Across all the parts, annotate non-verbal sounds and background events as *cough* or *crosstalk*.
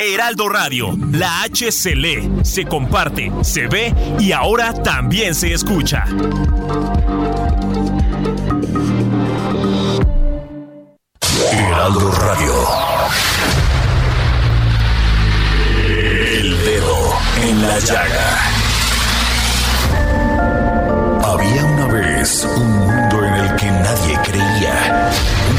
Heraldo Radio, la H se lee, se comparte, se ve y ahora también se escucha. Heraldo Radio. El dedo en la llaga. Había una vez un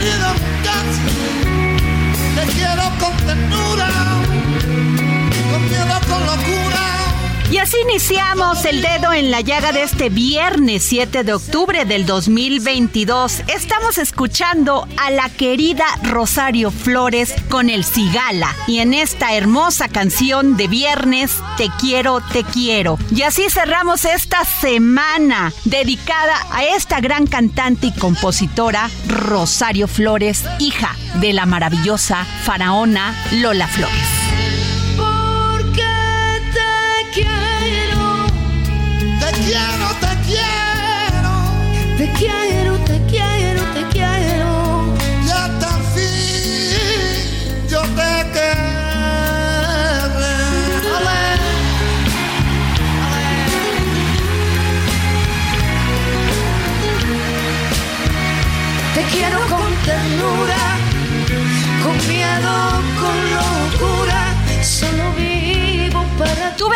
No he querido nunca, te quiero con Y así iniciamos el dedo en la llaga de este viernes 7 de octubre del 2022. Estamos escuchando a la querida Rosario Flores con el Cigala. Y en esta hermosa canción de viernes, Te quiero, te quiero. Y así cerramos esta semana dedicada a esta gran cantante y compositora Rosario Flores, hija de la maravillosa faraona Lola Flores. Quiero, te quiero, te quiero. y hasta el fin yo te querré. Te quiero con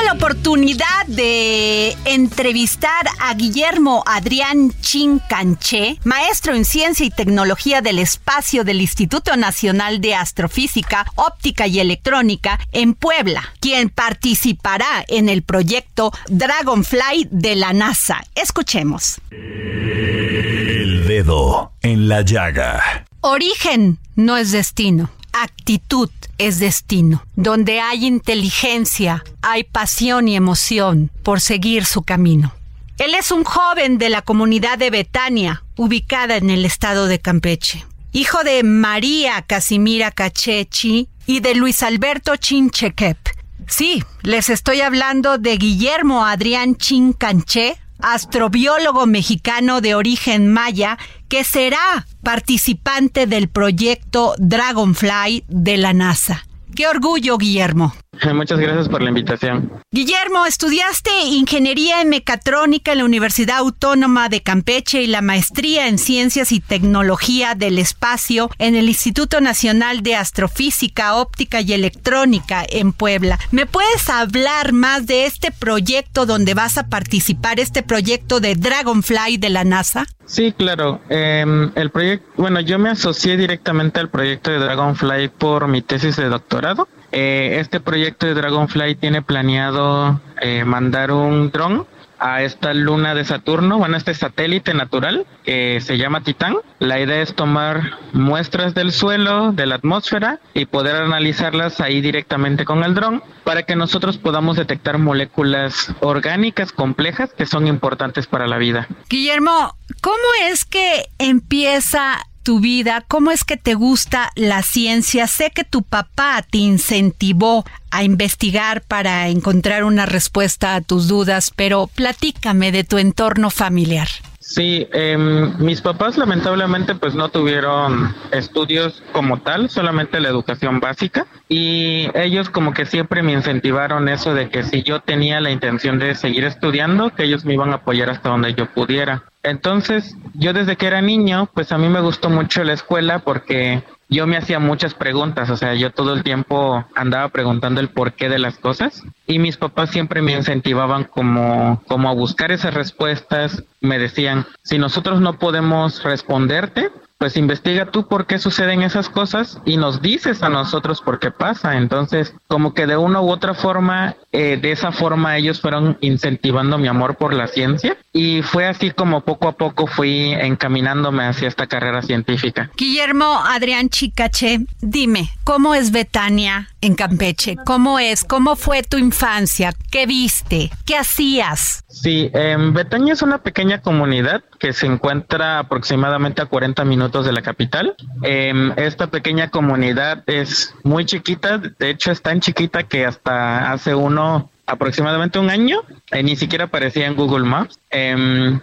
la oportunidad de entrevistar a Guillermo Adrián Chincanché, maestro en Ciencia y Tecnología del Espacio del Instituto Nacional de Astrofísica, Óptica y Electrónica en Puebla, quien participará en el proyecto Dragonfly de la NASA. Escuchemos. El Dedo en la Llaga. Origen no es destino. Actitud es destino. Donde hay inteligencia, hay pasión y emoción por seguir su camino. Él es un joven de la comunidad de Betania, ubicada en el estado de Campeche. Hijo de María Casimira Cachechi y de Luis Alberto Chinchequep. Sí, les estoy hablando de Guillermo Adrián Chincanché, astrobiólogo mexicano de origen maya, que será participante del proyecto Dragonfly de la NASA. Qué orgullo, Guillermo. *laughs* Muchas gracias por la invitación. Guillermo, estudiaste ingeniería en mecatrónica en la Universidad Autónoma de Campeche y la maestría en ciencias y tecnología del espacio en el Instituto Nacional de Astrofísica, Óptica y Electrónica en Puebla. ¿Me puedes hablar más de este proyecto donde vas a participar, este proyecto de Dragonfly de la NASA? Sí, claro. Eh, el proyecto, bueno, yo me asocié directamente al proyecto de Dragonfly por mi tesis de doctorado. Eh, este proyecto de Dragonfly tiene planeado eh, mandar un dron a esta luna de Saturno, bueno, este satélite natural que se llama Titán. La idea es tomar muestras del suelo, de la atmósfera y poder analizarlas ahí directamente con el dron para que nosotros podamos detectar moléculas orgánicas complejas que son importantes para la vida. Guillermo, ¿cómo es que empieza tu vida, cómo es que te gusta la ciencia. Sé que tu papá te incentivó a investigar para encontrar una respuesta a tus dudas, pero platícame de tu entorno familiar. Sí, em, mis papás lamentablemente pues no tuvieron estudios como tal, solamente la educación básica y ellos como que siempre me incentivaron eso de que si yo tenía la intención de seguir estudiando, que ellos me iban a apoyar hasta donde yo pudiera. Entonces, yo desde que era niño, pues a mí me gustó mucho la escuela porque yo me hacía muchas preguntas, o sea, yo todo el tiempo andaba preguntando el porqué de las cosas y mis papás siempre me incentivaban como, como a buscar esas respuestas, me decían, si nosotros no podemos responderte, pues investiga tú por qué suceden esas cosas y nos dices a nosotros por qué pasa. Entonces, como que de una u otra forma, eh, de esa forma ellos fueron incentivando mi amor por la ciencia y fue así como poco a poco fui encaminándome hacia esta carrera científica. Guillermo Adrián Chicache, dime, ¿cómo es Betania en Campeche? ¿Cómo es? ¿Cómo fue tu infancia? ¿Qué viste? ¿Qué hacías? Sí, eh, Betania es una pequeña comunidad que se encuentra aproximadamente a 40 minutos de la capital. Em, esta pequeña comunidad es muy chiquita, de hecho es tan chiquita que hasta hace uno aproximadamente un año, eh, ni siquiera aparecía en Google Maps. Em,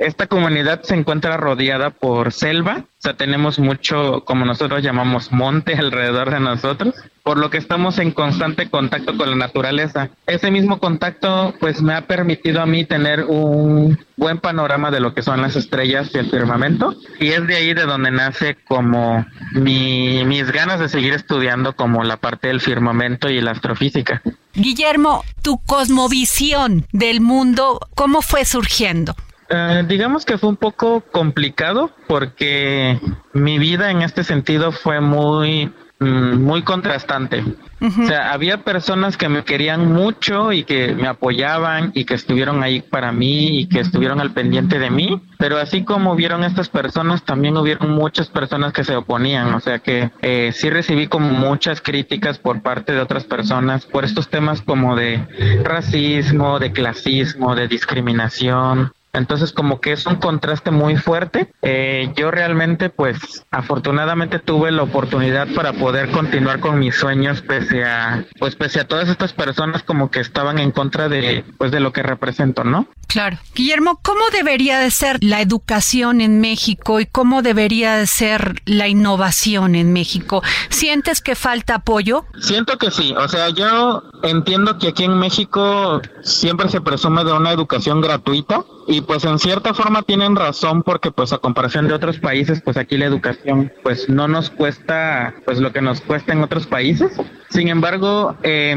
esta comunidad se encuentra rodeada por selva, o sea, tenemos mucho, como nosotros llamamos, monte *laughs* alrededor de nosotros, por lo que estamos en constante contacto con la naturaleza. Ese mismo contacto, pues, me ha permitido a mí tener un buen panorama de lo que son las estrellas y el firmamento, y es de ahí de donde nace como mi, mis ganas de seguir estudiando como la parte del firmamento y la astrofísica. Guillermo, tu cosmovisión del mundo, ¿cómo fue surgiendo? Eh, digamos que fue un poco complicado porque mi vida en este sentido fue muy muy contrastante. O sea, había personas que me querían mucho y que me apoyaban y que estuvieron ahí para mí y que estuvieron al pendiente de mí, pero así como vieron estas personas, también hubieron muchas personas que se oponían, o sea que eh, sí recibí como muchas críticas por parte de otras personas por estos temas como de racismo, de clasismo, de discriminación, entonces como que es un contraste muy fuerte. Eh, yo realmente pues afortunadamente tuve la oportunidad para poder continuar con mis sueños pese a pues pese a todas estas personas como que estaban en contra de pues de lo que represento, ¿no? Claro. Guillermo, ¿cómo debería de ser la educación en México y cómo debería de ser la innovación en México? ¿Sientes que falta apoyo? Siento que sí. O sea, yo entiendo que aquí en México siempre se presume de una educación gratuita y pues en cierta forma tienen razón porque pues a comparación de otros países pues aquí la educación pues no nos cuesta pues lo que nos cuesta en otros países. Sin embargo, eh,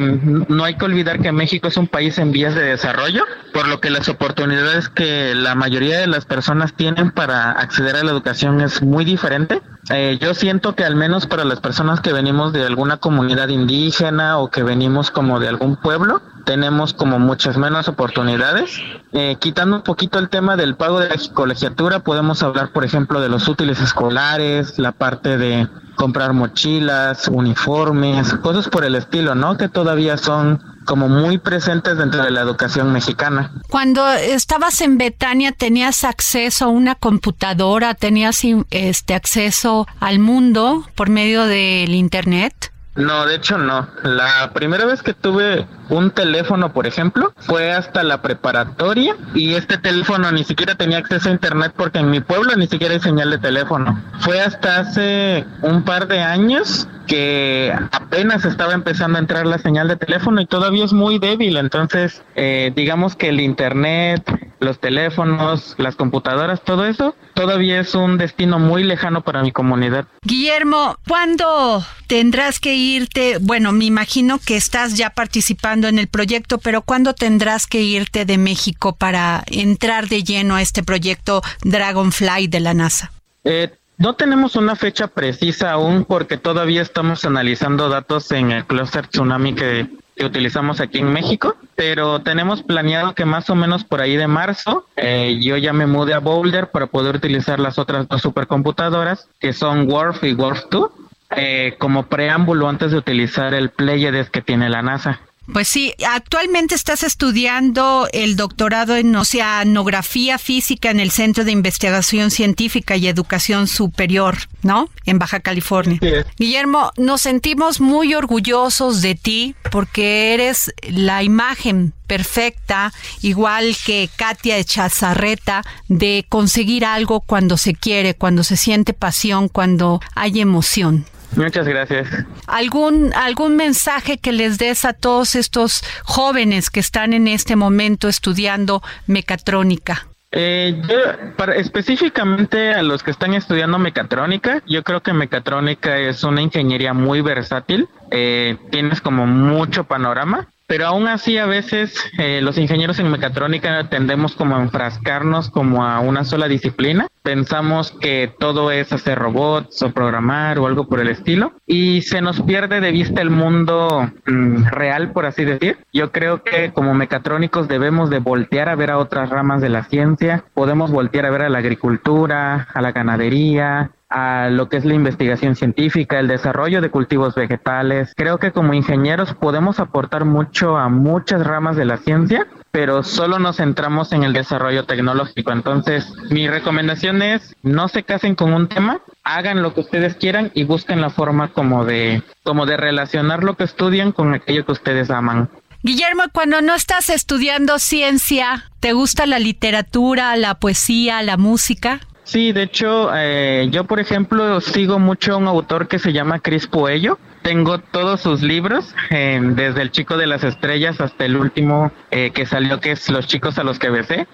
no hay que olvidar que México es un país en vías de desarrollo, por lo que las oportunidades que la mayoría de las personas tienen para acceder a la educación es muy diferente. Eh, yo siento que al menos para las personas que venimos de alguna comunidad indígena o que venimos como de algún pueblo, tenemos como muchas menos oportunidades. Eh, quitando un poquito el tema del pago de la colegiatura, podemos hablar, por ejemplo, de los útiles escolares, la parte de comprar mochilas, uniformes, cosas por el estilo, ¿no? Que todavía son como muy presentes dentro de la educación mexicana. Cuando estabas en Betania, ¿tenías acceso a una computadora? ¿Tenías este acceso al mundo por medio del internet? No, de hecho no. La primera vez que tuve un teléfono, por ejemplo, fue hasta la preparatoria y este teléfono ni siquiera tenía acceso a internet porque en mi pueblo ni siquiera hay señal de teléfono. Fue hasta hace un par de años que apenas estaba empezando a entrar la señal de teléfono y todavía es muy débil. Entonces, eh, digamos que el internet, los teléfonos, las computadoras, todo eso, todavía es un destino muy lejano para mi comunidad. Guillermo, ¿cuándo tendrás que irte? Bueno, me imagino que estás ya participando en el proyecto, pero ¿cuándo tendrás que irte de México para entrar de lleno a este proyecto Dragonfly de la NASA? Eh, no tenemos una fecha precisa aún porque todavía estamos analizando datos en el cluster tsunami que, utilizamos aquí en México, pero tenemos planeado que más o menos por ahí de marzo eh, yo ya me mude a Boulder para poder utilizar las otras dos supercomputadoras que son Worf y Worf 2 eh, como preámbulo antes de utilizar el Pleiades que tiene la NASA. Pues sí, actualmente estás estudiando el doctorado en oceanografía física en el Centro de Investigación Científica y Educación Superior, ¿no? En Baja California. Guillermo, nos sentimos muy orgullosos de ti porque eres la imagen perfecta, igual que Katia Echazarreta, de conseguir algo cuando se quiere, cuando se siente pasión, cuando hay emoción. Muchas gracias. ¿Algún, ¿Algún mensaje que les des a todos estos jóvenes que están en este momento estudiando mecatrónica? Eh, yo, específicamente a los que están estudiando mecatrónica, yo creo que mecatrónica es una ingeniería muy versátil. Eh, tienes como mucho panorama pero aún así a veces eh, los ingenieros en mecatrónica tendemos como a enfrascarnos como a una sola disciplina. Pensamos que todo es hacer robots o programar o algo por el estilo y se nos pierde de vista el mundo mm, real, por así decir. Yo creo que como mecatrónicos debemos de voltear a ver a otras ramas de la ciencia. Podemos voltear a ver a la agricultura, a la ganadería, a lo que es la investigación científica, el desarrollo de cultivos vegetales. Creo que como ingenieros podemos aportar mucho a muchas ramas de la ciencia, pero solo nos centramos en el desarrollo tecnológico. Entonces, mi recomendación es no se casen con un tema, hagan lo que ustedes quieran y busquen la forma como de como de relacionar lo que estudian con aquello que ustedes aman. Guillermo, cuando no estás estudiando ciencia, ¿te gusta la literatura, la poesía, la música? Sí, de hecho, eh, yo por ejemplo sigo mucho a un autor que se llama Chris Puello. Tengo todos sus libros, eh, desde El Chico de las Estrellas hasta el último eh, que salió, que es Los Chicos a los que besé.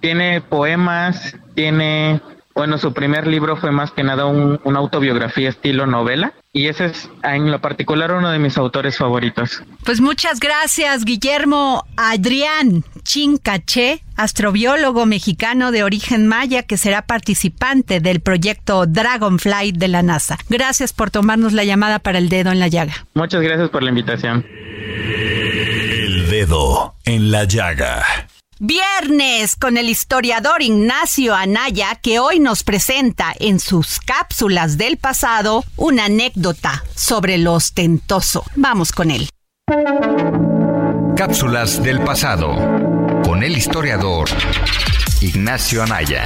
tiene poemas, tiene, bueno, su primer libro fue más que nada un, una autobiografía estilo novela y ese es en lo particular uno de mis autores favoritos. Pues muchas gracias, Guillermo Adrián Chincaché, astrobiólogo mexicano de origen maya que será participante del proyecto Dragonfly de la NASA. Gracias por tomarnos la llamada para el dedo en la llaga. Muchas gracias por la invitación. El dedo en la llaga. Viernes con el historiador Ignacio Anaya que hoy nos presenta en sus cápsulas del pasado una anécdota sobre lo ostentoso. Vamos con él. Cápsulas del pasado con el historiador Ignacio Anaya.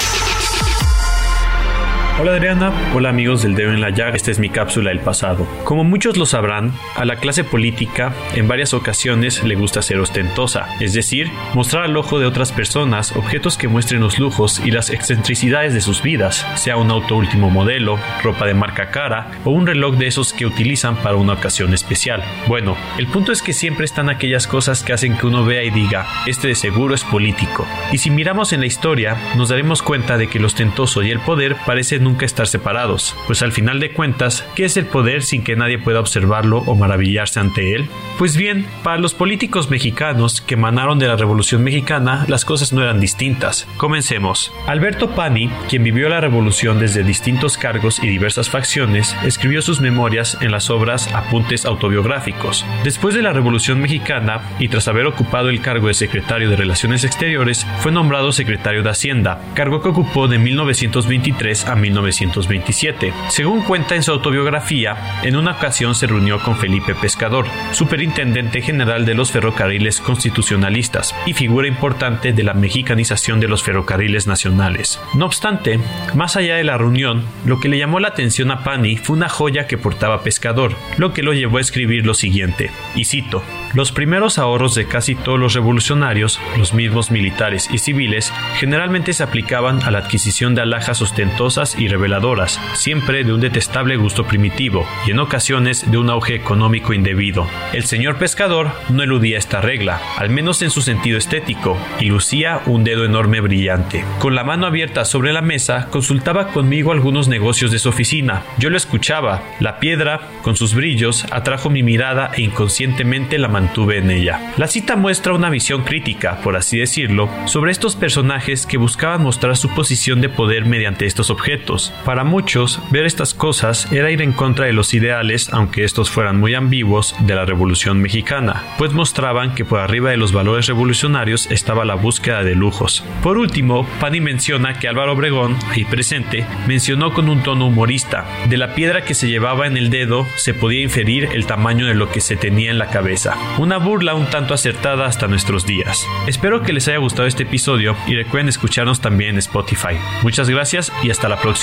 Hola Adriana, hola amigos del Dedo en la Llaga, esta es mi cápsula del pasado. Como muchos lo sabrán, a la clase política en varias ocasiones le gusta ser ostentosa, es decir, mostrar al ojo de otras personas objetos que muestren los lujos y las excentricidades de sus vidas, sea un auto último modelo, ropa de marca cara o un reloj de esos que utilizan para una ocasión especial. Bueno, el punto es que siempre están aquellas cosas que hacen que uno vea y diga, este de seguro es político. Y si miramos en la historia, nos daremos cuenta de que el ostentoso y el poder parecen nunca estar separados, pues al final de cuentas, ¿qué es el poder sin que nadie pueda observarlo o maravillarse ante él? Pues bien, para los políticos mexicanos que emanaron de la Revolución Mexicana, las cosas no eran distintas. Comencemos. Alberto Pani, quien vivió la revolución desde distintos cargos y diversas facciones, escribió sus memorias en las obras Apuntes autobiográficos. Después de la Revolución Mexicana y tras haber ocupado el cargo de secretario de Relaciones Exteriores, fue nombrado secretario de Hacienda, cargo que ocupó de 1923 a 19 1927. Según cuenta en su autobiografía, en una ocasión se reunió con Felipe Pescador, superintendente general de los ferrocarriles constitucionalistas y figura importante de la mexicanización de los ferrocarriles nacionales. No obstante, más allá de la reunión, lo que le llamó la atención a Pani fue una joya que portaba Pescador, lo que lo llevó a escribir lo siguiente, y cito, los primeros ahorros de casi todos los revolucionarios, los mismos militares y civiles, generalmente se aplicaban a la adquisición de alhajas ostentosas y reveladoras, siempre de un detestable gusto primitivo y en ocasiones de un auge económico indebido. El señor pescador no eludía esta regla, al menos en su sentido estético, y lucía un dedo enorme brillante. Con la mano abierta sobre la mesa, consultaba conmigo algunos negocios de su oficina. Yo lo escuchaba. La piedra, con sus brillos, atrajo mi mirada e inconscientemente la mantuve en ella. La cita muestra una visión crítica, por así decirlo, sobre estos personajes que buscaban mostrar su posición de poder mediante estos objetos Para muchos, ver estas cosas era ir en contra de los ideales, aunque estos fueran muy ambiguos, de la Revolución Mexicana, pues mostraban que por arriba de los valores revolucionarios estaba la búsqueda de lujos. Por último, Pani menciona que Álvaro Obregón, ahí presente, mencionó con un tono humorista, de la piedra que se llevaba en el dedo se podía inferir el tamaño de lo que se tenía en la cabeza. Una burla un tanto acertada hasta nuestros días. Espero que les haya gustado este episodio y recuerden escucharnos también en Spotify. Muchas gracias y hasta la próxima.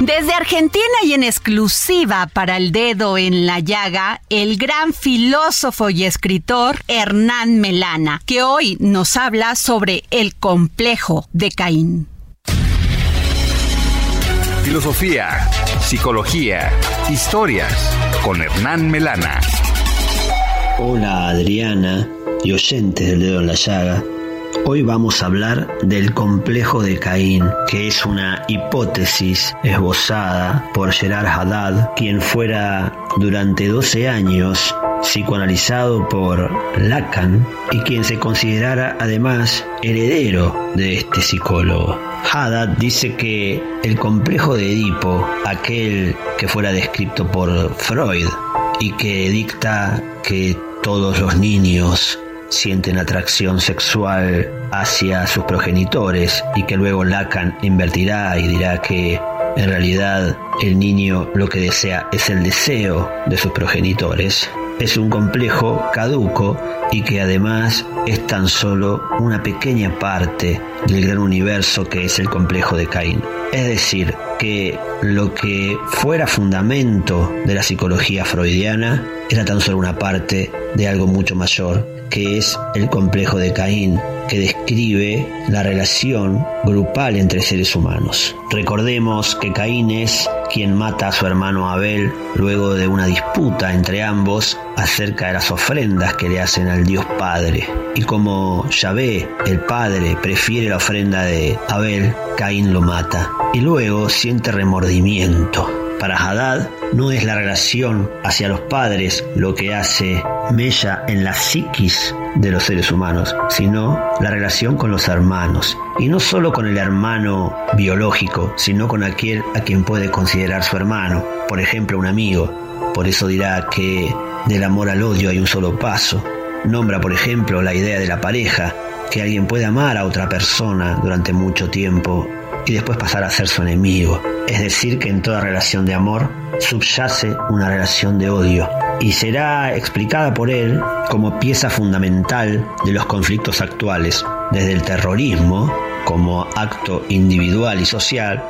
Desde Argentina y en exclusiva para el dedo en la llaga, el gran filósofo y escritor Hernán Melana, que hoy nos habla sobre el complejo de Caín. Filosofía, psicología, historias con Hernán Melana. Hola Adriana y oyentes del dedo en la llaga. Hoy vamos a hablar del complejo de Caín, que es una hipótesis esbozada por Gerard Haddad, quien fuera durante 12 años psicoanalizado por Lacan y quien se considerara además heredero de este psicólogo. Haddad dice que el complejo de Edipo, aquel que fuera descrito por Freud y que dicta que todos los niños sienten atracción sexual hacia sus progenitores y que luego Lacan invertirá y dirá que en realidad el niño lo que desea es el deseo de sus progenitores. Es un complejo caduco y que además es tan solo una pequeña parte del gran universo que es el complejo de Caín. Es decir, que lo que fuera fundamento de la psicología freudiana era tan solo una parte de algo mucho mayor, que es el complejo de Caín, que describe la relación grupal entre seres humanos. Recordemos que Caín es quien mata a su hermano Abel luego de una disputa entre ambos acerca de las ofrendas que le hacen al Dios Padre. Y como Yahvé, el Padre, prefiere la ofrenda de Abel, Caín lo mata. Y luego siente remordimiento. Para Hadad no es la relación hacia los padres lo que hace mella en la psiquis de los seres humanos, sino la relación con los hermanos. Y no solo con el hermano biológico, sino con aquel a quien puede considerar su hermano, por ejemplo un amigo. Por eso dirá que del amor al odio hay un solo paso. Nombra, por ejemplo, la idea de la pareja, que alguien puede amar a otra persona durante mucho tiempo y después pasar a ser su enemigo. Es decir, que en toda relación de amor subyace una relación de odio y será explicada por él como pieza fundamental de los conflictos actuales, desde el terrorismo como acto individual y social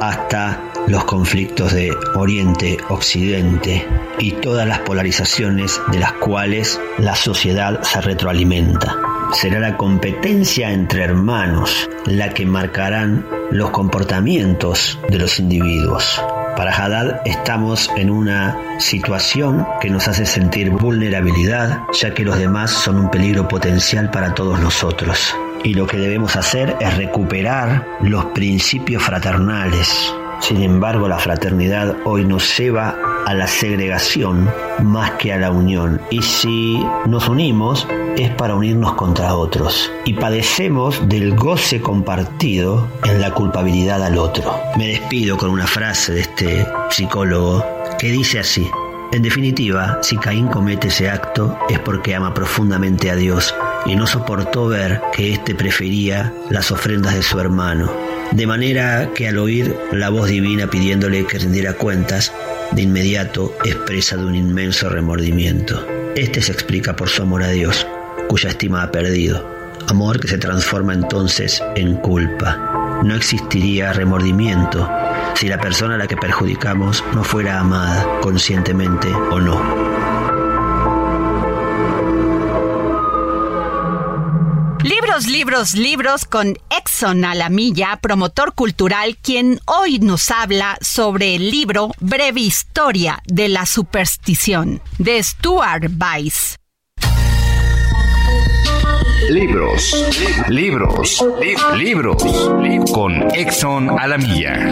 hasta los conflictos de Oriente-Occidente y todas las polarizaciones de las cuales la sociedad se retroalimenta. Será la competencia entre hermanos la que marcarán los comportamientos de los individuos. Para Haddad estamos en una situación que nos hace sentir vulnerabilidad, ya que los demás son un peligro potencial para todos nosotros. Y lo que debemos hacer es recuperar los principios fraternales, sin embargo, la fraternidad hoy nos lleva a la segregación más que a la unión. Y si nos unimos es para unirnos contra otros. Y padecemos del goce compartido en la culpabilidad al otro. Me despido con una frase de este psicólogo que dice así. En definitiva, si Caín comete ese acto es porque ama profundamente a Dios y no soportó ver que éste prefería las ofrendas de su hermano de manera que al oír la voz divina pidiéndole que rindiera cuentas, de inmediato expresa de un inmenso remordimiento. Este se explica por su amor a Dios, cuya estima ha perdido, amor que se transforma entonces en culpa. No existiría remordimiento si la persona a la que perjudicamos no fuera amada conscientemente o no. Libros, libros, libros con Exxon Alamilla, promotor cultural, quien hoy nos habla sobre el libro Breve Historia de la Superstición de Stuart Weiss. Libros, libros, libros, con Exxon Alamilla.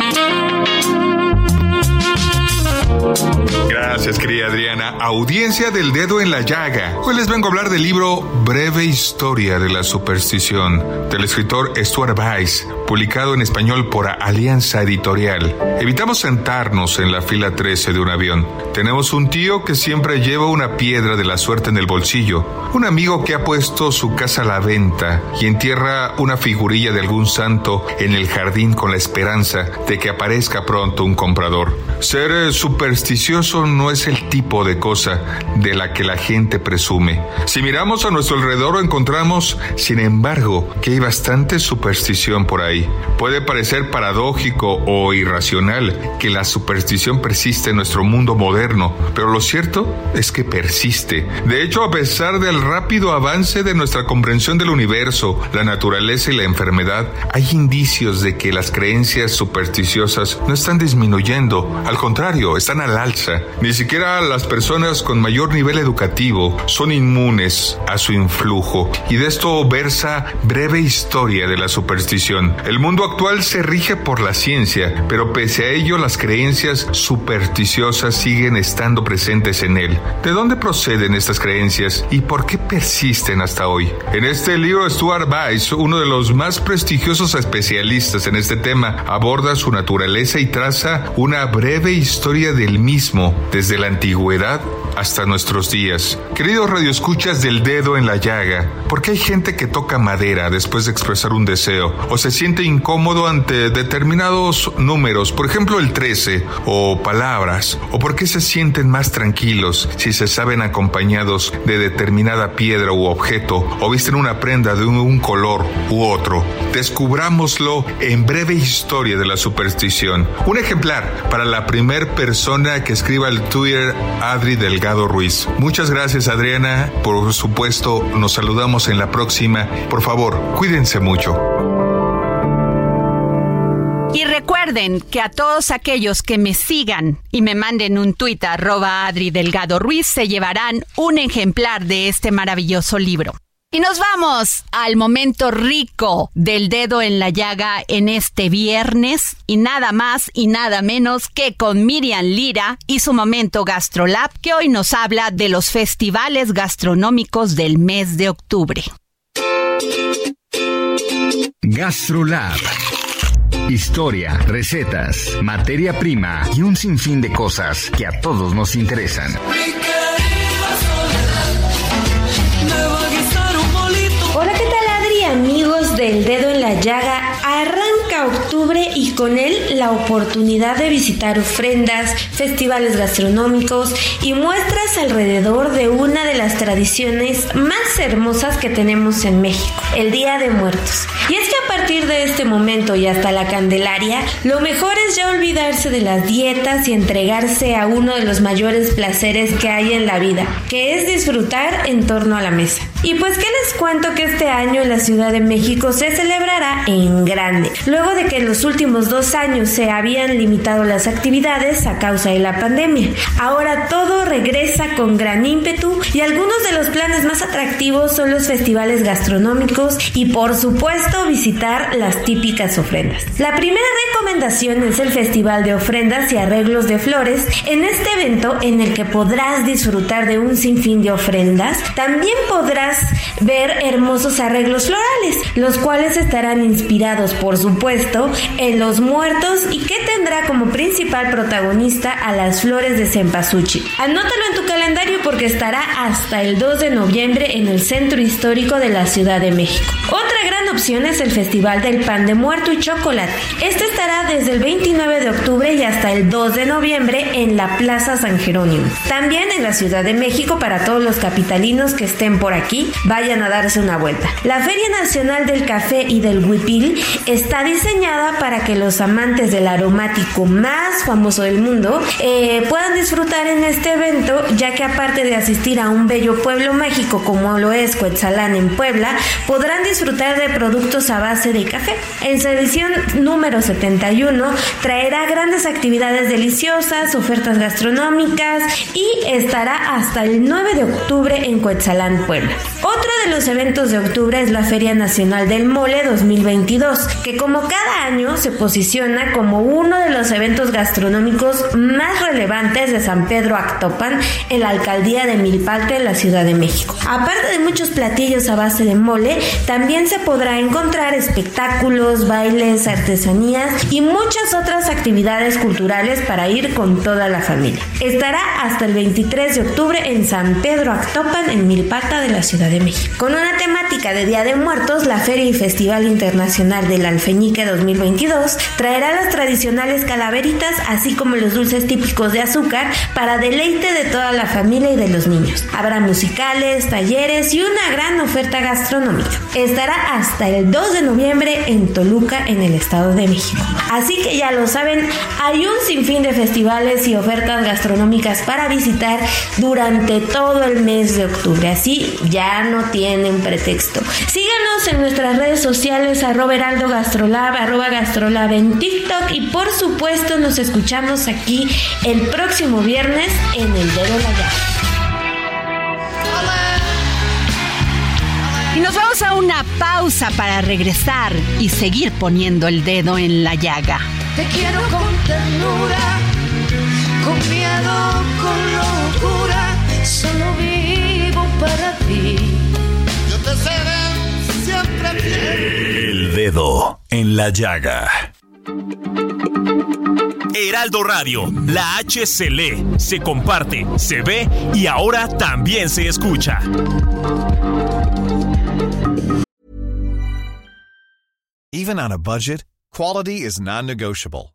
Gracias, querida Adriana. Audiencia del dedo en la llaga. Hoy les vengo a hablar del libro Breve Historia de la Superstición, del escritor Stuart Weiss, publicado en español por Alianza Editorial. Evitamos sentarnos en la fila 13 de un avión. Tenemos un tío que siempre lleva una piedra de la suerte en el bolsillo, un amigo que ha puesto su casa a la venta y entierra una figurilla de algún santo en el jardín con la esperanza de que aparezca pronto un comprador. Ser supersticioso no es el tipo de cosa de la que la gente presume. Si miramos a nuestro alrededor encontramos, sin embargo, que hay bastante superstición por ahí. Puede parecer paradójico o irracional que la superstición persiste en nuestro mundo moderno, pero lo cierto es que persiste. De hecho, a pesar del rápido avance de nuestra comprensión del universo, la naturaleza y la enfermedad, hay indicios de que las creencias supersticiosas no están disminuyendo, al contrario, están al alza. Ni siquiera las personas con mayor nivel educativo son inmunes a su influjo, y de esto versa breve historia de la superstición. El mundo actual se rige por la ciencia, pero pese a ello las creencias supersticiosas siguen estando presentes en él. ¿De dónde proceden estas creencias y por qué persisten hasta hoy? En este libro Stuart Weiss, uno de los más prestigiosos especialistas en este tema, aborda su naturaleza y traza una breve historia del mismo desde la antigüedad hasta nuestros días. Queridos radioescuchas del dedo en la llaga, ¿por qué hay gente que toca madera después de expresar un deseo o se siente incómodo ante determinados números, por ejemplo el 13 o palabras, o por qué se sienten más tranquilos si se saben acompañados de determinada piedra u objeto o visten una prenda de un color u otro? Descubrámoslo en breve historia de la superstición. Un ejemplar para la primer persona que escriba el Twitter Adri Delgado Ruiz. Muchas gracias Adriana, por supuesto nos saludamos en la próxima. Por favor, cuídense mucho. Y recuerden que a todos aquellos que me sigan y me manden un tuit arroba Adri Delgado Ruiz se llevarán un ejemplar de este maravilloso libro. Y nos vamos al momento rico del dedo en la llaga en este viernes y nada más y nada menos que con Miriam Lira y su momento GastroLab que hoy nos habla de los festivales gastronómicos del mes de octubre. GastroLab. Historia, recetas, materia prima y un sinfín de cosas que a todos nos interesan. Del dedo en la llaga, arranca octubre y con él la oportunidad de visitar ofrendas, festivales gastronómicos y muestras alrededor de una de las tradiciones más hermosas que tenemos en México, el Día de Muertos. Y es que a partir de este momento y hasta la Candelaria, lo mejor es ya olvidarse de las dietas y entregarse a uno de los mayores placeres que hay en la vida, que es disfrutar en torno a la mesa. Y pues qué les cuento que este año en la Ciudad de México se celebrará en grande, luego de que en los últimos dos años se habían limitado las actividades a causa de la pandemia. Ahora todo regresa con gran ímpetu y algunos de los planes más atractivos son los festivales gastronómicos y por supuesto visitar las típicas ofrendas. La primera recomendación es el Festival de Ofrendas y Arreglos de Flores, en este evento en el que podrás disfrutar de un sinfín de ofrendas, también podrás ver hermosos arreglos florales, los cuales estarán inspirados, por supuesto, en los muertos y que tendrá como principal protagonista a las flores de cempasúchil. Anótalo en tu calendario porque estará hasta el 2 de noviembre en el Centro Histórico de la Ciudad de México. Otra gran opción es el Festival del Pan de Muerto y Chocolate. Este estará desde el 29 de octubre y hasta el 2 de noviembre en la Plaza San Jerónimo. También en la Ciudad de México para todos los capitalinos que estén por aquí, vayan a darse una vuelta. La Feria Nacional del Café y del Huipil está diseñada para que los amantes del aromático más famoso del mundo eh, puedan disfrutar en este evento, ya que aparte de asistir a un bello pueblo mágico como lo es Cuetzalán en Puebla, podrán disfrutar de productos a base de café. En su edición número 71 traerá grandes actividades deliciosas, ofertas gastronómicas y estará hasta el 9 de octubre en Cuetzalán, Puebla. Otro de los eventos de octubre es la Feria Nacional del Mole 2022, que como cada año se posiciona como uno de los eventos gastronómicos más relevantes de San Pedro Actopan en la alcaldía de Milpalte en la Ciudad de México. Aparte de muchos platillos a base de mole, también se podrá encontrar espectáculos, bailes, artesanías y muchas otras actividades culturales para ir con toda la familia. Estará hasta el 23 de octubre en San Pedro Actopan en Milpata de la Ciudad de México. Con una temática de Día de Muertos, la Feria y Festival Internacional del Alfeñique 2022 traerá las tradicionales calaveritas así como los dulces típicos de azúcar para deleite de toda la familia y de los niños. Habrá musicales, talleres y una gran oferta gastronómica. Estará hasta el 2 de noviembre en Toluca, en el Estado de México. Así que ya lo saben, hay un sinfín de festivales y ofertas gastronómicas para visitar durante todo el mes de octubre. Así ya no tienen pretexto. Síganos en nuestras redes sociales arroba heraldo gastrolab, arroba gastrolab en TikTok y por supuesto nos escuchamos aquí el próximo viernes en El Dedo La Llave. Y nos vamos a una pausa para regresar y seguir poniendo el dedo en la llaga. Te quiero con ternura, con miedo, con locura, solo vivo para ti. Dedo en la llaga. Heraldo Radio, la H se lee, se comparte, se ve y ahora también se escucha. Even on a budget, quality is non-negotiable.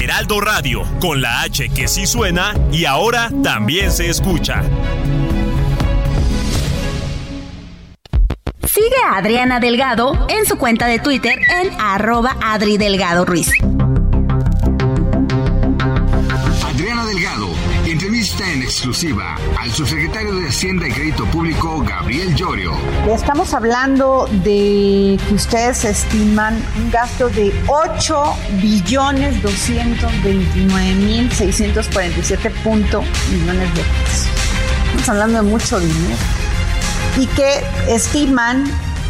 Heraldo Radio, con la H que sí suena y ahora también se escucha. Sigue a Adriana Delgado en su cuenta de Twitter en arroba Adri Delgado Ruiz. En exclusiva al subsecretario de Hacienda y Crédito Público, Gabriel Llorio. Estamos hablando de que ustedes estiman un gasto de 8 billones 229 mil 647 punto millones de pesos. Estamos hablando de mucho dinero. Y que estiman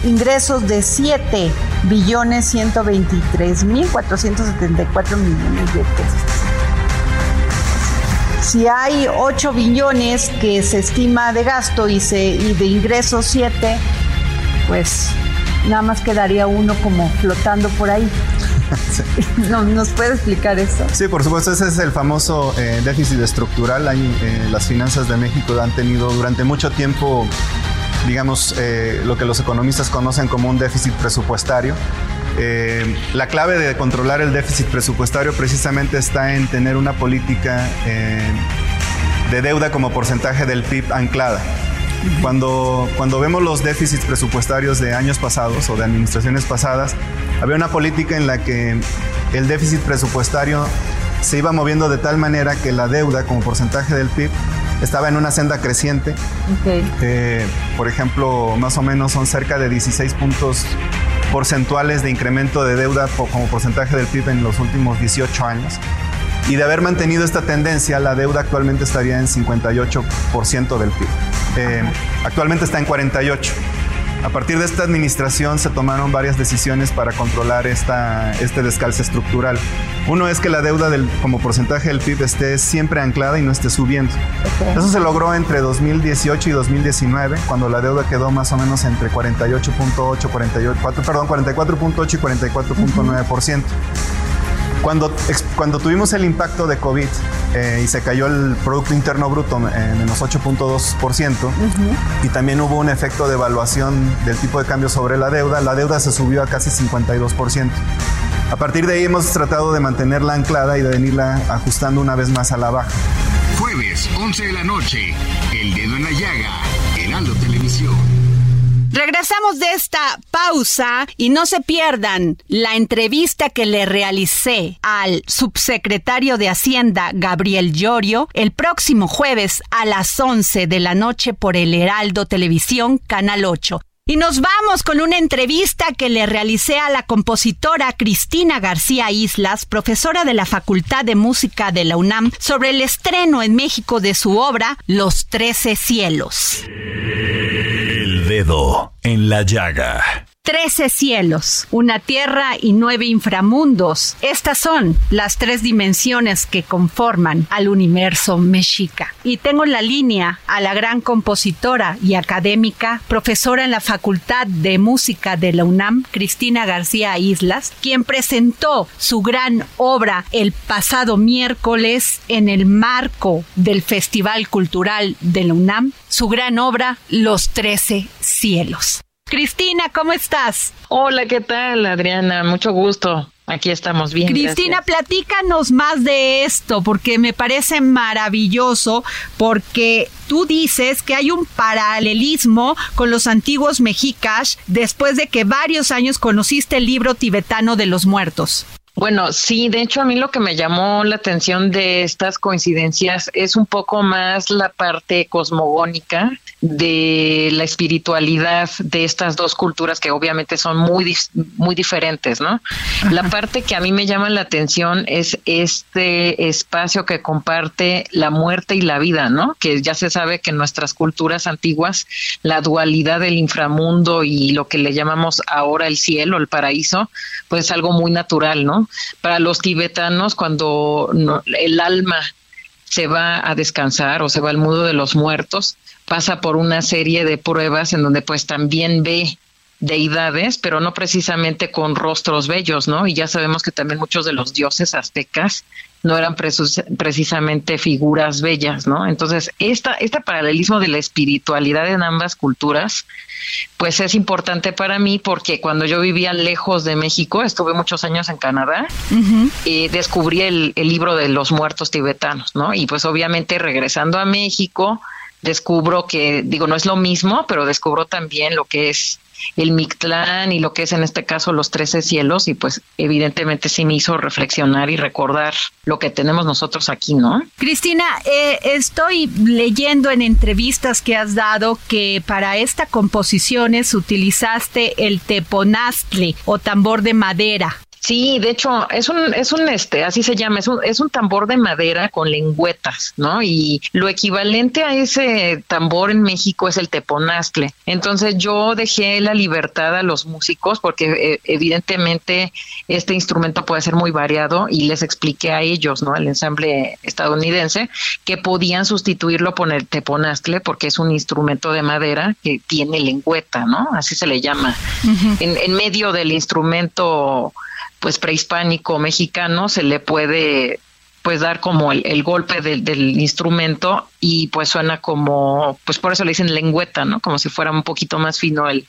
ingresos de 7 billones 123 mil 474 millones de pesos. Si hay 8 billones que se estima de gasto y, se, y de ingresos 7, pues nada más quedaría uno como flotando por ahí. *laughs* ¿No, ¿Nos puede explicar eso? Sí, por supuesto, ese es el famoso eh, déficit estructural. Hay, eh, las finanzas de México han tenido durante mucho tiempo, digamos, eh, lo que los economistas conocen como un déficit presupuestario. Eh, la clave de controlar el déficit presupuestario precisamente está en tener una política eh, de deuda como porcentaje del PIB anclada. Cuando, cuando vemos los déficits presupuestarios de años pasados o de administraciones pasadas, había una política en la que el déficit presupuestario se iba moviendo de tal manera que la deuda como porcentaje del PIB estaba en una senda creciente. Eh, por ejemplo, más o menos son cerca de 16 puntos porcentuales de incremento de deuda como porcentaje del PIB en los últimos 18 años. Y de haber mantenido esta tendencia, la deuda actualmente estaría en 58% del PIB. Eh, actualmente está en 48%. A partir de esta administración se tomaron varias decisiones para controlar esta, este descalce estructural. Uno es que la deuda del, como porcentaje del PIB esté siempre anclada y no esté subiendo. Eso se logró entre 2018 y 2019, cuando la deuda quedó más o menos entre 48.8, 44, perdón, 44.8 y 44.9%. Cuando, ex- cuando tuvimos el impacto de COVID eh, y se cayó el Producto Interno Bruto en menos 8.2%, y también hubo un efecto de evaluación del tipo de cambio sobre la deuda, la deuda se subió a casi 52%. A partir de ahí hemos tratado de mantenerla anclada y de venirla ajustando una vez más a la baja. Jueves, 11 de la noche. El dedo en la llaga. Heraldo Televisión. Regresamos de esta pausa y no se pierdan la entrevista que le realicé al subsecretario de Hacienda, Gabriel Llorio, el próximo jueves a las 11 de la noche por el Heraldo Televisión, Canal 8. Y nos vamos con una entrevista que le realicé a la compositora Cristina García Islas, profesora de la Facultad de Música de la UNAM, sobre el estreno en México de su obra Los Trece Cielos. Dedo en la llaga. Trece cielos, una tierra y nueve inframundos. Estas son las tres dimensiones que conforman al universo mexica. Y tengo en la línea a la gran compositora y académica, profesora en la Facultad de Música de la UNAM, Cristina García Islas, quien presentó su gran obra el pasado miércoles en el marco del Festival Cultural de la UNAM, su gran obra Los Trece Cielos. Cristina, ¿cómo estás? Hola, ¿qué tal, Adriana? Mucho gusto. Aquí estamos bien. Cristina, platícanos más de esto, porque me parece maravilloso, porque tú dices que hay un paralelismo con los antiguos mexicas después de que varios años conociste el libro tibetano de los muertos. Bueno, sí, de hecho a mí lo que me llamó la atención de estas coincidencias es un poco más la parte cosmogónica de la espiritualidad de estas dos culturas que obviamente son muy muy diferentes, ¿no? La parte que a mí me llama la atención es este espacio que comparte la muerte y la vida, ¿no? Que ya se sabe que en nuestras culturas antiguas la dualidad del inframundo y lo que le llamamos ahora el cielo, el paraíso, pues es algo muy natural, ¿no? Para los tibetanos cuando el alma se va a descansar o se va al mundo de los muertos, pasa por una serie de pruebas en donde pues también ve deidades, pero no precisamente con rostros bellos, ¿no? Y ya sabemos que también muchos de los dioses aztecas no eran precisamente figuras bellas, ¿no? Entonces, esta, este paralelismo de la espiritualidad en ambas culturas, pues es importante para mí porque cuando yo vivía lejos de México, estuve muchos años en Canadá, y descubrí el, el libro de los muertos tibetanos, ¿no? Y pues obviamente regresando a México, descubro que, digo, no es lo mismo, pero descubro también lo que es el Mictlán y lo que es en este caso los Trece Cielos y pues evidentemente sí me hizo reflexionar y recordar lo que tenemos nosotros aquí, ¿no? Cristina, eh, estoy leyendo en entrevistas que has dado que para esta composiciones utilizaste el teponastle o tambor de madera. Sí, de hecho, es un, es un, este, así se llama, es un, es un tambor de madera con lengüetas, ¿no? Y lo equivalente a ese tambor en México es el teponastle. Entonces yo dejé la libertad a los músicos porque eh, evidentemente este instrumento puede ser muy variado y les expliqué a ellos, ¿no? Al ensamble estadounidense que podían sustituirlo por el teponastle porque es un instrumento de madera que tiene lengüeta, ¿no? Así se le llama. en, en medio del instrumento pues prehispánico mexicano se le puede pues dar como el, golpe del instrumento y pues suena como, pues por eso le dicen lengüeta, ¿no? Como si fuera un poquito más fino el,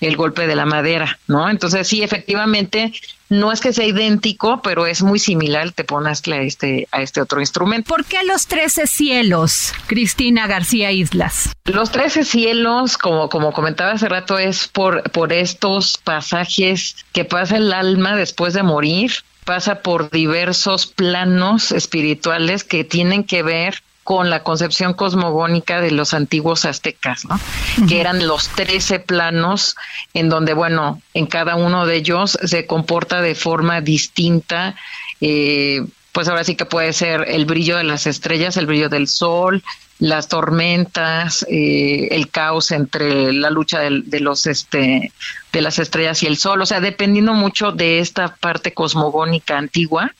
el golpe de la madera, ¿no? Entonces sí, efectivamente, no es que sea idéntico, pero es muy similar, te pones a este, a este otro instrumento. ¿Por qué los trece cielos, Cristina García Islas? Los trece cielos, como, como comentaba hace rato, es por, por estos pasajes que pasa el alma después de morir, pasa por diversos planos espirituales que tienen que ver con la concepción cosmogónica de los antiguos aztecas, ¿no? que eran los trece planos en donde, bueno, en cada uno de ellos se comporta de forma distinta. Eh, pues ahora sí que puede ser el brillo de las estrellas, el brillo del sol, las tormentas, eh, el caos entre la lucha de, de, los este de las estrellas y el sol, o sea, dependiendo mucho de esta parte cosmogónica antigua,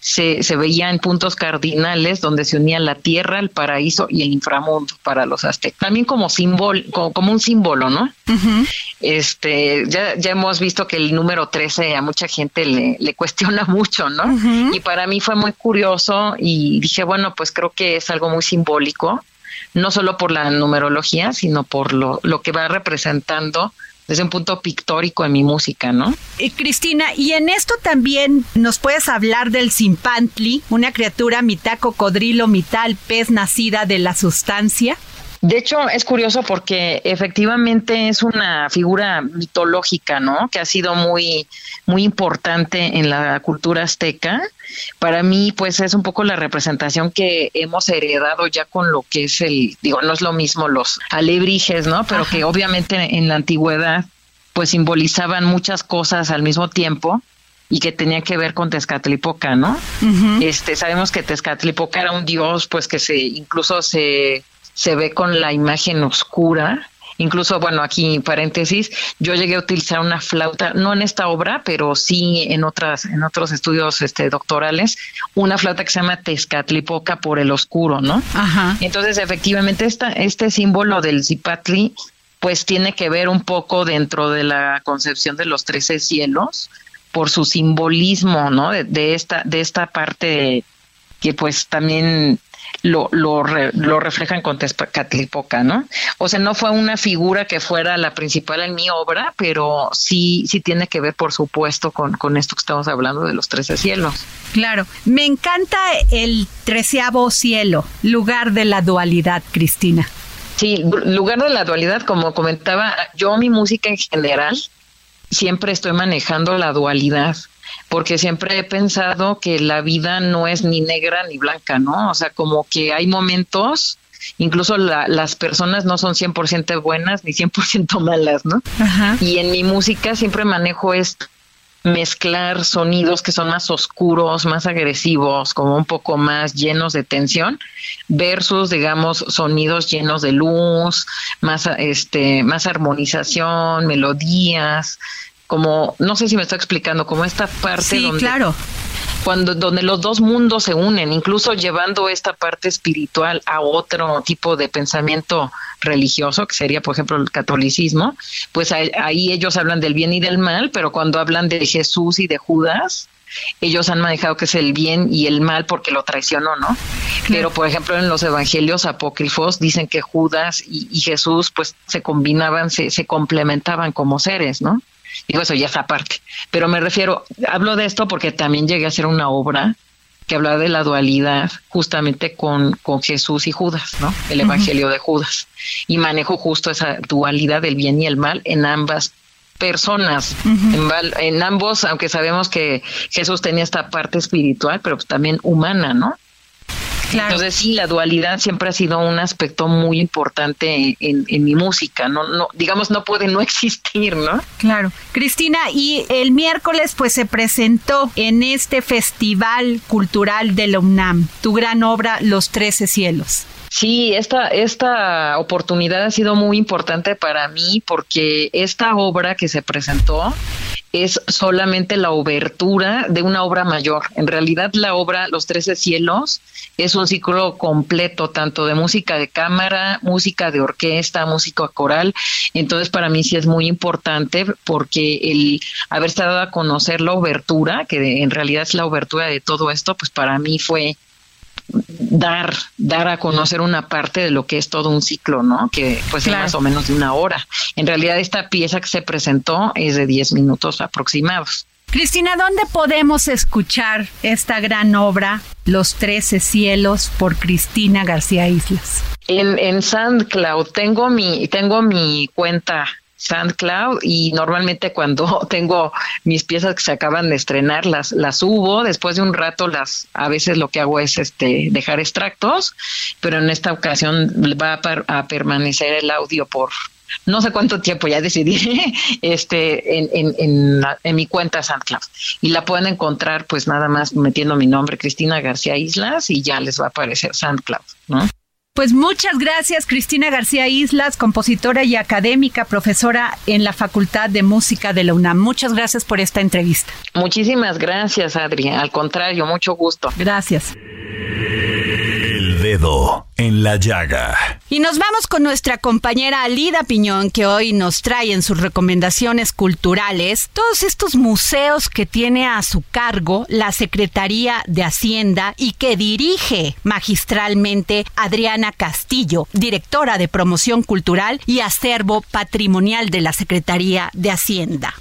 se, se veía en puntos cardinales donde se unía la tierra, el paraíso y el inframundo para los aztecas. También como símbolo, como, un símbolo, ¿no? Este, ya, ya hemos visto que el número 13 a mucha gente le, le cuestiona *laughs* mucho, ¿no? Y para mí fue muy curioso y dije, bueno, pues creo que es algo muy simbólico, no solo por la numerología, sino por lo, lo que va representando desde un punto pictórico en mi música, ¿no? Y Cristina, y en esto también nos puedes hablar del simpantli, una criatura mitad cocodrilo, mitad pez nacida de la sustancia. De hecho, es curioso porque efectivamente es una figura mitológica, ¿no? Que ha sido muy, muy importante en la cultura azteca. Para mí, pues es un poco la representación que hemos heredado ya con lo que es el, digo, no es lo mismo los alebrijes, ¿no? Pero que obviamente en la antigüedad, pues simbolizaban muchas cosas al mismo tiempo y que tenía que ver con Tezcatlipoca, ¿no? Este, sabemos que Tezcatlipoca era un dios, pues que se incluso se se ve con la imagen oscura. Incluso, bueno, aquí paréntesis, yo llegué a utilizar una flauta, no en esta obra, pero sí en otras, en otros estudios este, doctorales, una flauta que se llama Tezcatlipoca por el oscuro, ¿no? Ajá. Entonces, efectivamente, esta, este símbolo del Zipatli, pues tiene que ver un poco dentro de la concepción de los trece cielos, por su simbolismo, ¿no? De, de esta, de esta parte que pues también lo, lo, lo reflejan con Tezcatlipoca, ¿no? O sea, no fue una figura que fuera la principal en mi obra, pero sí, sí tiene que ver, por supuesto, con, con esto que estamos hablando de los trece cielos. Claro, me encanta el treceavo cielo, lugar de la dualidad, Cristina. Sí, lugar de la dualidad, como comentaba, yo mi música en general siempre estoy manejando la dualidad porque siempre he pensado que la vida no es ni negra ni blanca, ¿no? O sea, como que hay momentos, incluso las personas no son 100% buenas ni 100% *laughs* malas, ¿no? Y en mi música siempre manejo esto mezclar sonidos que son más oscuros, más agresivos, como un poco más llenos de tensión, versus, digamos, sonidos llenos de luz, más, este, más armonización, melodías, como, no sé si me estoy explicando, como esta parte sí, donde, claro. cuando, donde los dos mundos se unen, incluso llevando esta parte espiritual a otro tipo de pensamiento religioso, que sería, por ejemplo, el catolicismo, pues ahí, ellos hablan del bien y del mal, pero cuando hablan de Jesús y de Judas, ellos han manejado que es el bien y el mal porque lo traicionó, ¿no? Pero, por ejemplo, en los evangelios apócrifos dicen que Judas y, y Jesús pues se combinaban, se, se complementaban como seres, ¿no? Digo, eso ya es aparte. Pero me refiero, hablo de esto porque también llegué a hacer una obra que hablaba de la dualidad justamente con, con Jesús y Judas, ¿no? El Evangelio de Judas. Y manejo justo esa dualidad del bien y el mal en ambas personas, en, en, ambos, aunque sabemos que Jesús tenía esta parte espiritual, pero también humana, ¿no? Entonces sí, la dualidad siempre ha sido un aspecto muy importante en, en, mi música, no, no, digamos, no puede no existir, ¿no? Claro. Cristina, y el miércoles pues se presentó en este Festival Cultural de la UNAM, tu gran obra Los Trece Cielos. Sí, esta, esta oportunidad ha sido muy importante para mí porque esta obra que se presentó es solamente la obertura de una obra mayor. En realidad la obra Los Trece Cielos es un ciclo completo, tanto de música de cámara, música de orquesta, música coral. Entonces para mí sí es muy importante porque el haber estado a conocer la obertura, que en realidad es la obertura de todo esto, pues para mí fue dar dar a conocer una parte de lo que es todo un ciclo, ¿no? Que pues es más o menos de una hora. En realidad esta pieza que se presentó es de 10 minutos aproximados. Cristina, ¿dónde podemos escuchar esta gran obra, Los Trece Cielos, por Cristina García Islas? En, en SoundCloud tengo mi, tengo mi cuenta SoundCloud y normalmente cuando *laughs* tengo mis piezas que se acaban de estrenar las las subo después de un rato las a veces lo que hago es este dejar extractos pero en esta ocasión va a, permanecer el audio por no sé cuánto tiempo ya decidí *laughs* este en, en, en, en, mi cuenta SoundCloud y la pueden encontrar pues nada más metiendo mi nombre Cristina García Islas y ya les va a aparecer SoundCloud ¿no? Pues muchas gracias, Cristina García Islas, compositora y académica, profesora en la Facultad de Música de la UNAM. Muchas gracias por esta entrevista. Muchísimas gracias, Adri. Al contrario, mucho gusto. Gracias. Dedo en la llaga. Y nos vamos con nuestra compañera Alida Piñón, que hoy nos trae en sus recomendaciones culturales todos estos museos que tiene a su cargo la Secretaría de Hacienda y que dirige magistralmente Adriana Castillo, directora de promoción cultural y acervo patrimonial de la Secretaría de Hacienda.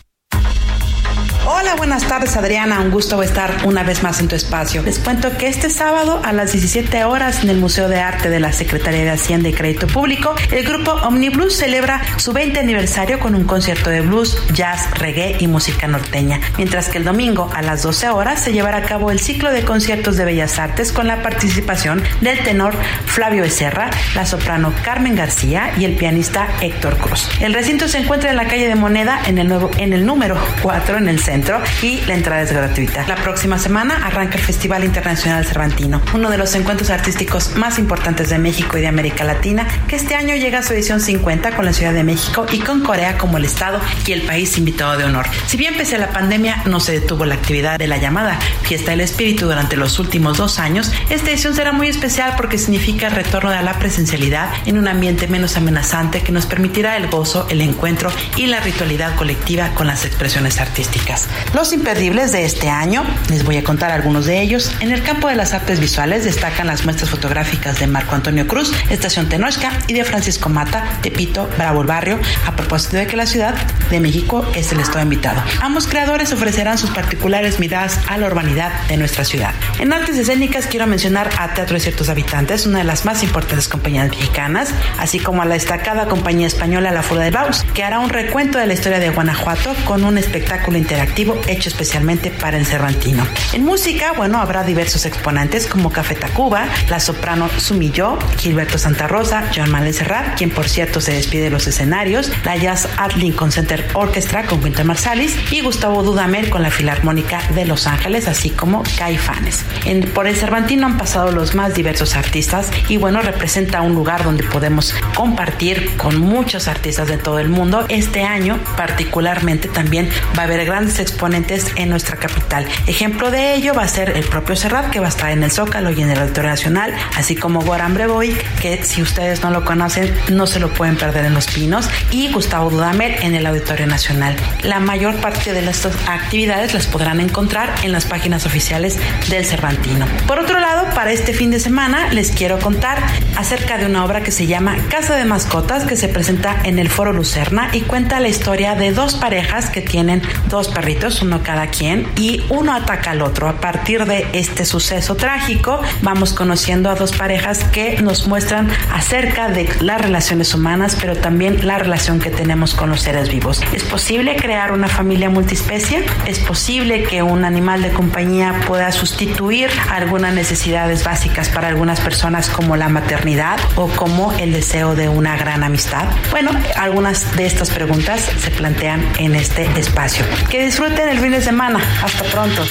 Hola, buenas tardes Adriana, un gusto estar una vez más en tu espacio. Les cuento que este sábado a las 17 horas en el Museo de Arte de la Secretaría de Hacienda y Crédito Público, el grupo Omniblues celebra su 20 aniversario con un concierto de blues, jazz, reggae y música norteña, mientras que el domingo a las 12 horas se llevará a cabo el ciclo de conciertos de Bellas Artes con la participación del tenor Flavio Becerra, la soprano Carmen García y el pianista Héctor Cruz. El recinto se encuentra en la calle de Moneda en el nuevo en el número 4 en el centro y la entrada es gratuita. La próxima semana arranca el Festival Internacional Cervantino, uno de los encuentros artísticos más importantes de México y de América Latina, que este año llega a su edición 50 con la Ciudad de México y con Corea como el estado y el país invitado de honor. Si bien pese a la pandemia no se detuvo la actividad de la llamada Fiesta del Espíritu durante los últimos dos años, esta edición será muy especial porque significa el retorno de la presencialidad en un ambiente menos amenazante que nos permitirá el gozo, el encuentro y la ritualidad colectiva con las expresiones artísticas. Los imperdibles de este año, les voy a contar algunos de ellos. En el campo de las artes visuales destacan las muestras fotográficas de Marco Antonio Cruz, Estación Tenochca y de Francisco Mata, Tepito, Bravo el Barrio, a propósito de que la Ciudad de México es el estado invitado. Ambos creadores ofrecerán sus particulares miradas a la urbanidad de nuestra ciudad. En artes escénicas quiero mencionar a Teatro de Ciertos Habitantes, una de las más importantes compañías mexicanas, así como a la destacada compañía española La Fuga del Baus, que hará un recuento de la historia de Guanajuato con un espectáculo interactivo hecho especialmente para el Cervantino. En música, bueno, habrá diversos exponentes como Café Tacuba, la soprano Sumillo, Gilberto Santa Rosa, John Manuel Serrat, quien por cierto se despide de los escenarios, la Jazz Art Lincoln Center Orchestra con Winter Marsalis y Gustavo Dudamel con la Filarmónica de Los Ángeles, así como Caifanes. En, por el Cervantino han pasado los más diversos artistas y bueno, representa un lugar donde podemos compartir con muchos artistas de todo el mundo. Este año particularmente también va a haber grandes exponentes en nuestra capital. Ejemplo de ello va a ser el propio Serrat, que va a estar en el Zócalo y en el Auditorio Nacional, así como Goran Brevoik, que si ustedes no lo conocen, no se lo pueden perder en Los Pinos, y Gustavo Dudamel en el Auditorio Nacional. La mayor parte de estas actividades las podrán encontrar en las páginas oficiales del Cervantino. Por otro lado, para este fin de semana les quiero contar acerca de una obra que se llama Casa de Mascotas, que se presenta en el Foro Lucerna y cuenta la historia de dos parejas que tienen dos perritos uno cada quien, y uno ataca al otro. A partir de este suceso trágico, vamos conociendo a dos parejas que nos muestran acerca de las relaciones humanas, pero también la relación que tenemos con los seres vivos. ¿Es posible crear una familia multiespecie? ¿Es posible que un animal de compañía pueda sustituir algunas necesidades básicas para algunas personas como la maternidad o como el deseo de una gran amistad? Bueno, algunas de estas preguntas se plantean en este espacio. Que disfruten en el fin de semana. Hasta pronto.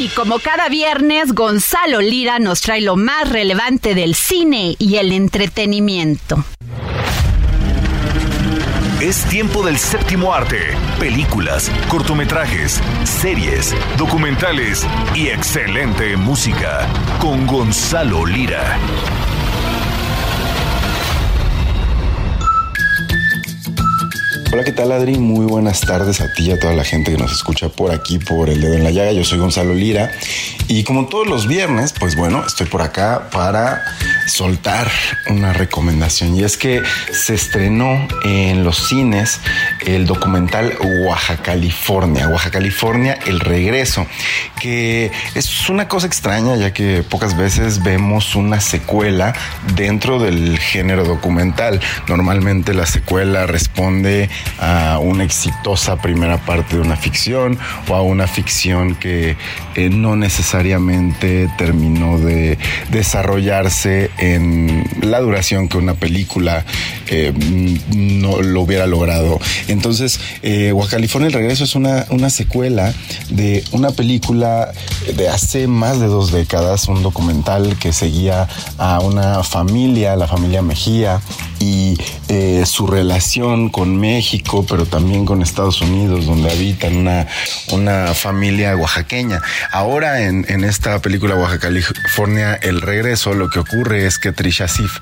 Y como cada viernes, Gonzalo Lira nos trae lo más relevante del cine y el entretenimiento. Es tiempo del séptimo arte. Películas, cortometrajes, series, documentales y excelente música. Con Gonzalo Lira. Hola, ¿qué tal Adri? Muy buenas tardes a ti y a toda la gente que nos escucha por aquí, por El Dedo en la Llaga. Yo soy Gonzalo Lira y como todos los viernes, pues bueno, estoy por acá para soltar una recomendación y es que se estrenó en los cines el documental Oaxaca, California, Oaxaca, California, El Regreso, que es una cosa extraña ya que pocas veces vemos una secuela dentro del género documental. Normalmente la secuela responde a una exitosa primera parte de una ficción o a una ficción que eh, no necesariamente terminó de desarrollarse en la duración que una película eh, no lo hubiera logrado. Entonces, eh, California el regreso es una, una secuela de una película de hace más de dos décadas, un documental que seguía a una familia, la familia Mejía, y eh, su relación con México, pero también con Estados Unidos, donde habitan una, una familia oaxaqueña. Ahora en, en esta película Oaxaca, California, El Regreso, lo que ocurre es que Trisha Sif,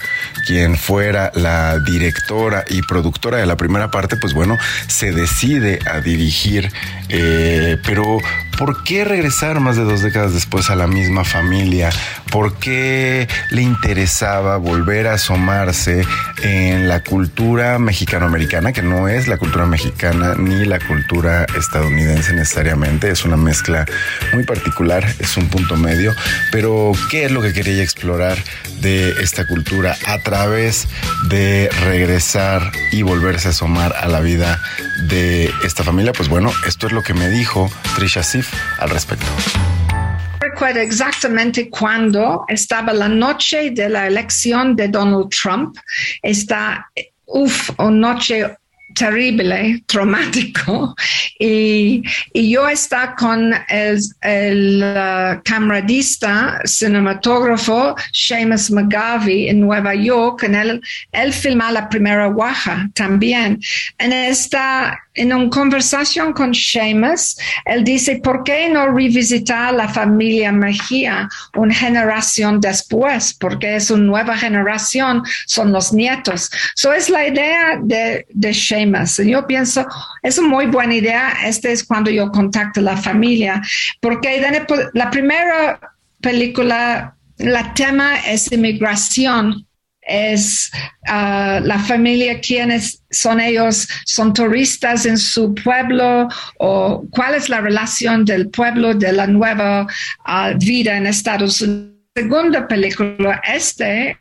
quien fuera la directora y productora de la primera parte, pues bueno, se decide a dirigir, eh, pero ¿por qué regresar más de dos décadas después a la misma familia? ¿Por qué le interesaba volver a asomarse en la cultura mexicanoamericana, que no es la cultura mexicana ni la cultura estadounidense necesariamente, es una mezcla muy particular, es un punto medio, pero ¿qué es lo que quería explorar de esta cultura a través de regresar y volverse a asomar a la vida de esta familia? Pues bueno, esto es lo que me dijo Trisha Sif al respecto recuerdo exactamente cuando estaba la noche de la elección de Donald Trump. Está, uff, una noche terrible, traumático. *laughs* Y, y yo estaba con el, el uh, camaradista, cinematógrafo Seamus McGavie en Nueva York. En él, él filmó la primera guaja también. En esta en una conversación con Seamus, él dice, ¿por qué no revisitar la familia Mejía una generación después? Porque es una nueva generación, son los nietos. Eso es la idea de, de Seamus. Yo pienso, es una muy buena idea. Este es cuando yo contacto a la familia, porque la primera película, la tema es inmigración es uh, la familia, quiénes son ellos, son turistas en su pueblo o cuál es la relación del pueblo de la nueva uh, vida en Estados Unidos. Segunda película, este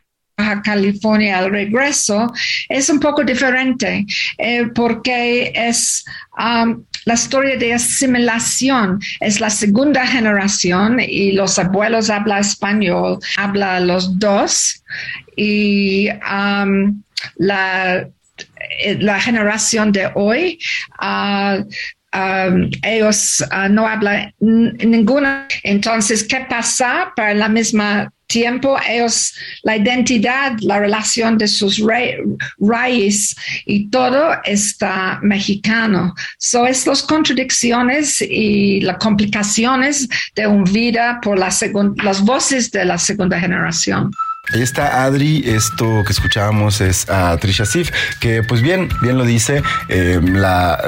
California al regreso es un poco diferente eh, porque es um, la historia de asimilación. Es la segunda generación y los abuelos hablan español, habla los dos y um, la, eh, la generación de hoy uh, um, ellos uh, no hablan ninguna. Entonces, ¿qué pasa para la misma tiempo ellos, la identidad, la relación de sus raíces y todo está mexicano. Son es las contradicciones y las complicaciones de una vida por la las voces de la segunda generación. Ahí está Adri, esto que escuchábamos es a Trisha Sif, que pues bien, bien lo dice, eh,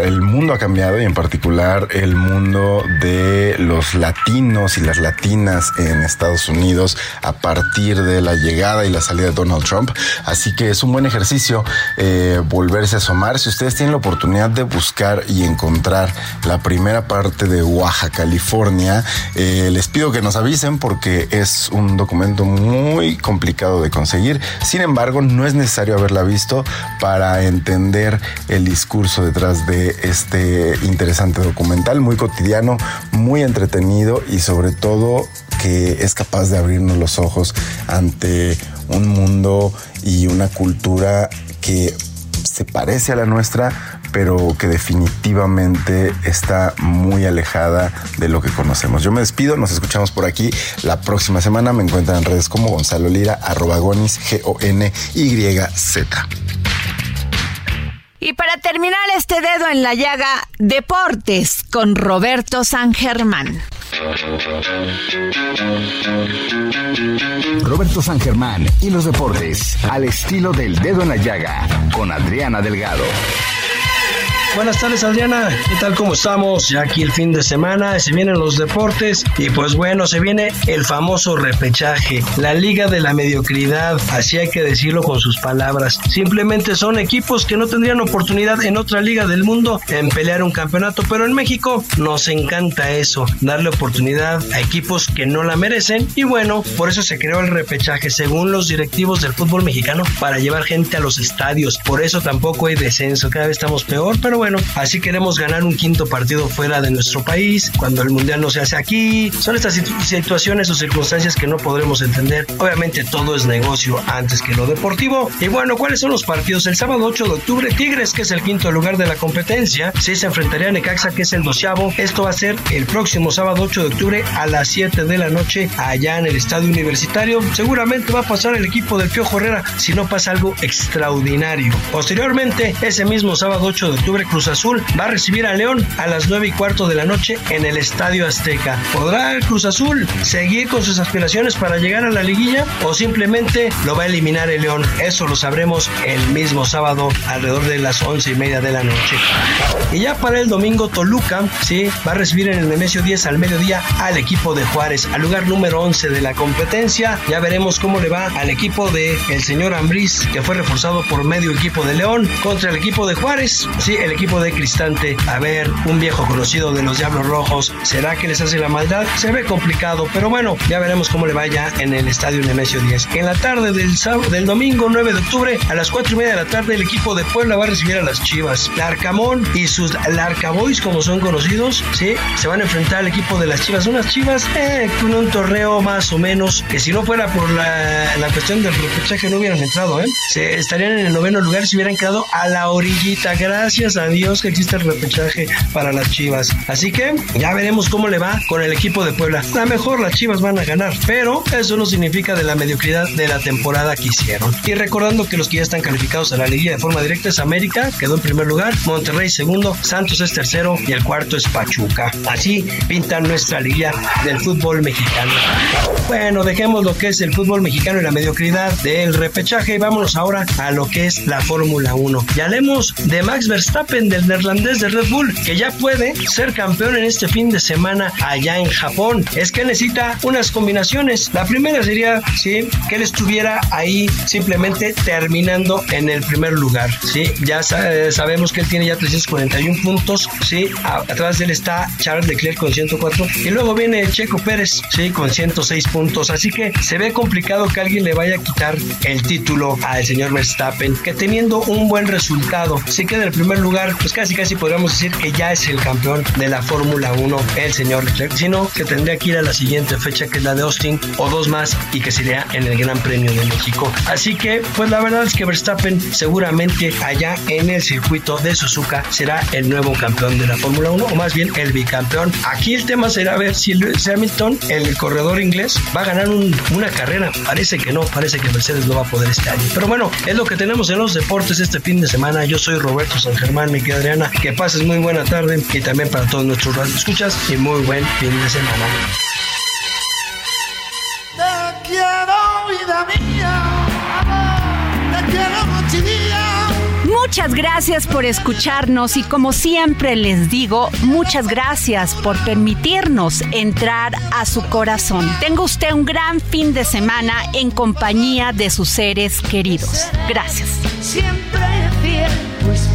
el mundo ha cambiado y en particular el mundo de los latinos y las latinas en Estados Unidos a partir de la llegada y la salida de Donald Trump. Así que es un buen ejercicio eh, volverse a asomar. Si ustedes tienen la oportunidad de buscar y encontrar la primera parte de Oaxaca, California, eh, les pido que nos avisen porque es un documento muy complicado de conseguir. Sin embargo, no es necesario haberla visto para entender el discurso detrás de este interesante documental, muy cotidiano, muy entretenido y sobre todo que es capaz de abrirnos los ojos ante un mundo y una cultura que se parece a la nuestra, pero que definitivamente está muy alejada de lo que conocemos. Yo me despido, nos escuchamos por aquí la próxima semana. Me encuentran en redes como Gonzalo Lira, arroba gonis, G-O-N-Y-Z. Y para terminar este dedo en la llaga, deportes con Roberto San Germán. Roberto San Germán y los deportes al estilo del dedo en la llaga con Adriana Delgado. Buenas tardes Adriana, ¿qué tal? ¿Cómo estamos? Ya aquí el fin de semana, se vienen los deportes y pues bueno, se viene el famoso repechaje, la liga de la mediocridad, así hay que decirlo con sus palabras. Simplemente son equipos que no tendrían oportunidad en otra liga del mundo en pelear un campeonato, pero en México nos encanta eso, darle oportunidad a equipos que no la merecen y bueno, por eso se creó el repechaje según los directivos del fútbol mexicano para llevar gente a los estadios, por eso tampoco hay descenso, cada vez estamos peor, pero bueno, así queremos ganar un quinto partido fuera de nuestro país, cuando el mundial no se hace aquí. Son estas situaciones o circunstancias que no podremos entender. Obviamente todo es negocio antes que lo deportivo. Y bueno, ¿cuáles son los partidos? El sábado 8 de octubre, Tigres, que es el quinto lugar de la competencia, sí se enfrentaría a Necaxa, que es el doceavo. Esto va a ser el próximo sábado 8 de octubre a las 7 de la noche allá en el estadio universitario. Seguramente va a pasar el equipo del Piojo Herrera si no pasa algo extraordinario. Posteriormente, ese mismo sábado 8 de octubre Cruz Azul va a recibir a León a las 9 y cuarto de la noche en el Estadio Azteca. ¿Podrá Cruz Azul seguir con sus aspiraciones para llegar a la liguilla o simplemente lo va a eliminar el León? Eso lo sabremos el mismo sábado alrededor de las once y media de la noche. Y ya para el domingo Toluca, sí, va a recibir en el Nemesio 10 al mediodía al equipo de Juárez, al lugar número 11 de la competencia. Ya veremos cómo le va al equipo de el señor Ambriz, que fue reforzado por medio equipo de León, contra el equipo de Juárez, sí, el equipo de Cristante. A ver, un viejo conocido de los Diablos Rojos, ¿será que les hace la maldad? Se ve complicado, pero bueno, ya veremos cómo le vaya en el estadio Nemesio 10. En la tarde del, del domingo 9 de octubre, a las 4 y media de la tarde, el equipo de Puebla va a recibir a las Chivas. Larcamón y sus Larcaboys, como son conocidos, sí, se van a enfrentar al equipo de las Chivas. Unas Chivas eh, con un torneo más o menos que si no fuera por la, la cuestión del repechaje no hubieran entrado, ¿eh? Se estarían en el noveno lugar si hubieran quedado a la orillita. Gracias a Dios que existe el repechaje para las Chivas. Así que ya veremos cómo le va con el equipo de Puebla. A lo mejor las Chivas van a ganar, pero eso no significa de la mediocridad de la temporada que hicieron. Y recordando que los que ya están calificados a la liguilla de forma directa es América, quedó en primer lugar, Monterrey segundo, Santos es tercero y el cuarto es Pachuca. Así pinta nuestra liga del fútbol mexicano. Bueno, dejemos lo que es el fútbol mexicano y la mediocridad del repechaje y vámonos ahora a lo que es la Fórmula 1. Y hablemos de Max Verstappen, del neerlandés de Red Bull, que ya puede ser campeón en este fin de semana allá en Japón. Es que necesita unas combinaciones. La primera sería, sí, que él estuviera ahí simplemente terminando en el primer lugar, sí. Ya sabemos que él tiene ya 341 puntos, sí. Atrás de él está Charles Leclerc con 104 y luego viene Checo Pérez, sí, con 106 puntos. Así que se ve complicado que alguien le vaya a quitar el título al señor Verstappen, que teniendo un buen resultado, se queda en el primer lugar, pues casi casi podríamos decir que ya es el campeón de la Fórmula 1, el señor Leclerc, sino que tendría que ir a la siguiente fecha que es la de Austin o dos más y que sería en el Gran Premio de México. Así que, pues la verdad es que Verstappen seguramente allá en el circuito de Suzuka será el nuevo campeón de la Fórmula 1 o más bien el bicampeón. Aquí el tema será ver si Lewis Hamilton, el corredor inglés, va a ganar una carrera. Parece que no, parece que Mercedes no va a poder este año. Pero bueno, es lo que tenemos en los deportes este fin de semana. Yo soy Roberto San Germán, querida Adriana. Que pases muy buena tarde y también para todos nuestros escuchas y muy buen fin de semana. Te quiero, vida mía. Te quiero noche y día. Muchas gracias por escucharnos y como siempre les digo, muchas gracias por permitirnos entrar a su corazón. Tenga usted un gran fin de semana en compañía de sus seres queridos. Gracias. Siempre